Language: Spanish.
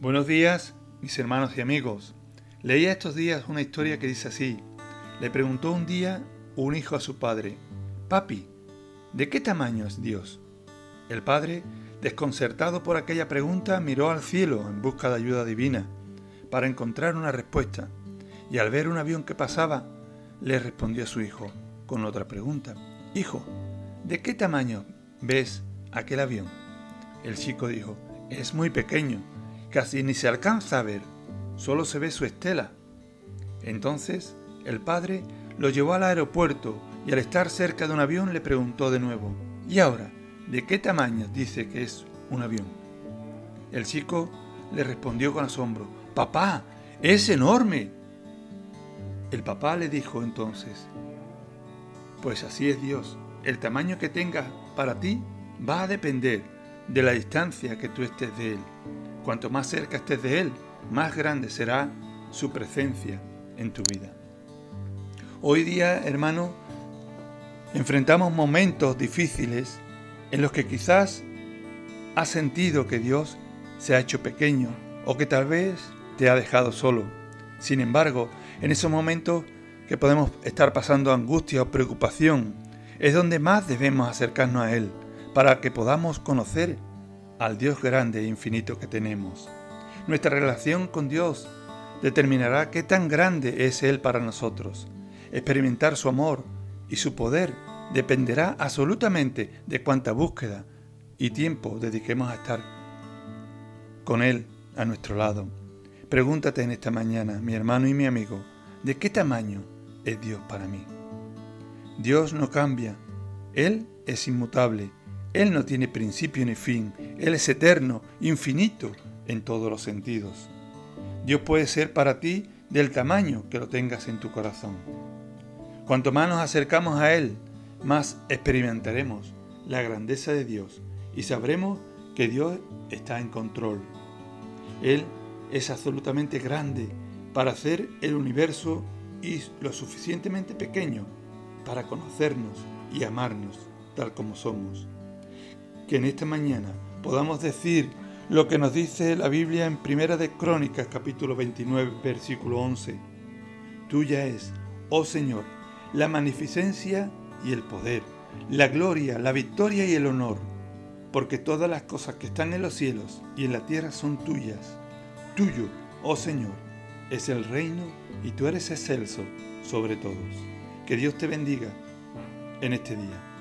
Buenos días, mis hermanos y amigos. Leía estos días una historia que dice así. Le preguntó un día un hijo a su padre, Papi, ¿de qué tamaño es Dios? El padre, desconcertado por aquella pregunta, miró al cielo en busca de ayuda divina para encontrar una respuesta, y al ver un avión que pasaba, le respondió a su hijo con otra pregunta. Hijo, ¿de qué tamaño ves aquel avión? El chico dijo, es muy pequeño Casi ni se alcanza a ver, solo se ve su estela. Entonces el padre lo llevó al aeropuerto y al estar cerca de un avión le preguntó de nuevo, ¿y ahora? ¿De qué tamaño dice que es un avión? El chico le respondió con asombro, Papá, es enorme. El papá le dijo entonces, Pues así es Dios, el tamaño que tenga para ti va a depender de la distancia que tú estés de Él. Cuanto más cerca estés de Él, más grande será su presencia en tu vida. Hoy día, hermano, enfrentamos momentos difíciles en los que quizás has sentido que Dios se ha hecho pequeño o que tal vez te ha dejado solo. Sin embargo, en esos momentos que podemos estar pasando angustia o preocupación, es donde más debemos acercarnos a Él para que podamos conocer al Dios grande e infinito que tenemos. Nuestra relación con Dios determinará qué tan grande es Él para nosotros. Experimentar su amor y su poder dependerá absolutamente de cuánta búsqueda y tiempo dediquemos a estar con Él a nuestro lado. Pregúntate en esta mañana, mi hermano y mi amigo, ¿de qué tamaño es Dios para mí? Dios no cambia, Él es inmutable él no tiene principio ni fin, Él es eterno, infinito en todos los sentidos. Dios puede ser para ti del tamaño que lo tengas en tu corazón. Cuanto más nos acercamos a Él, más experimentaremos la grandeza de Dios y sabremos que Dios está en control. Él es absolutamente grande para hacer el universo y lo suficientemente pequeño para conocernos y amarnos tal como somos que en esta mañana podamos decir lo que nos dice la Biblia en Primera de Crónicas capítulo 29 versículo 11. Tuya es, oh Señor, la magnificencia y el poder, la gloria, la victoria y el honor, porque todas las cosas que están en los cielos y en la tierra son tuyas. Tuyo, oh Señor, es el reino y tú eres excelso sobre todos. Que Dios te bendiga en este día.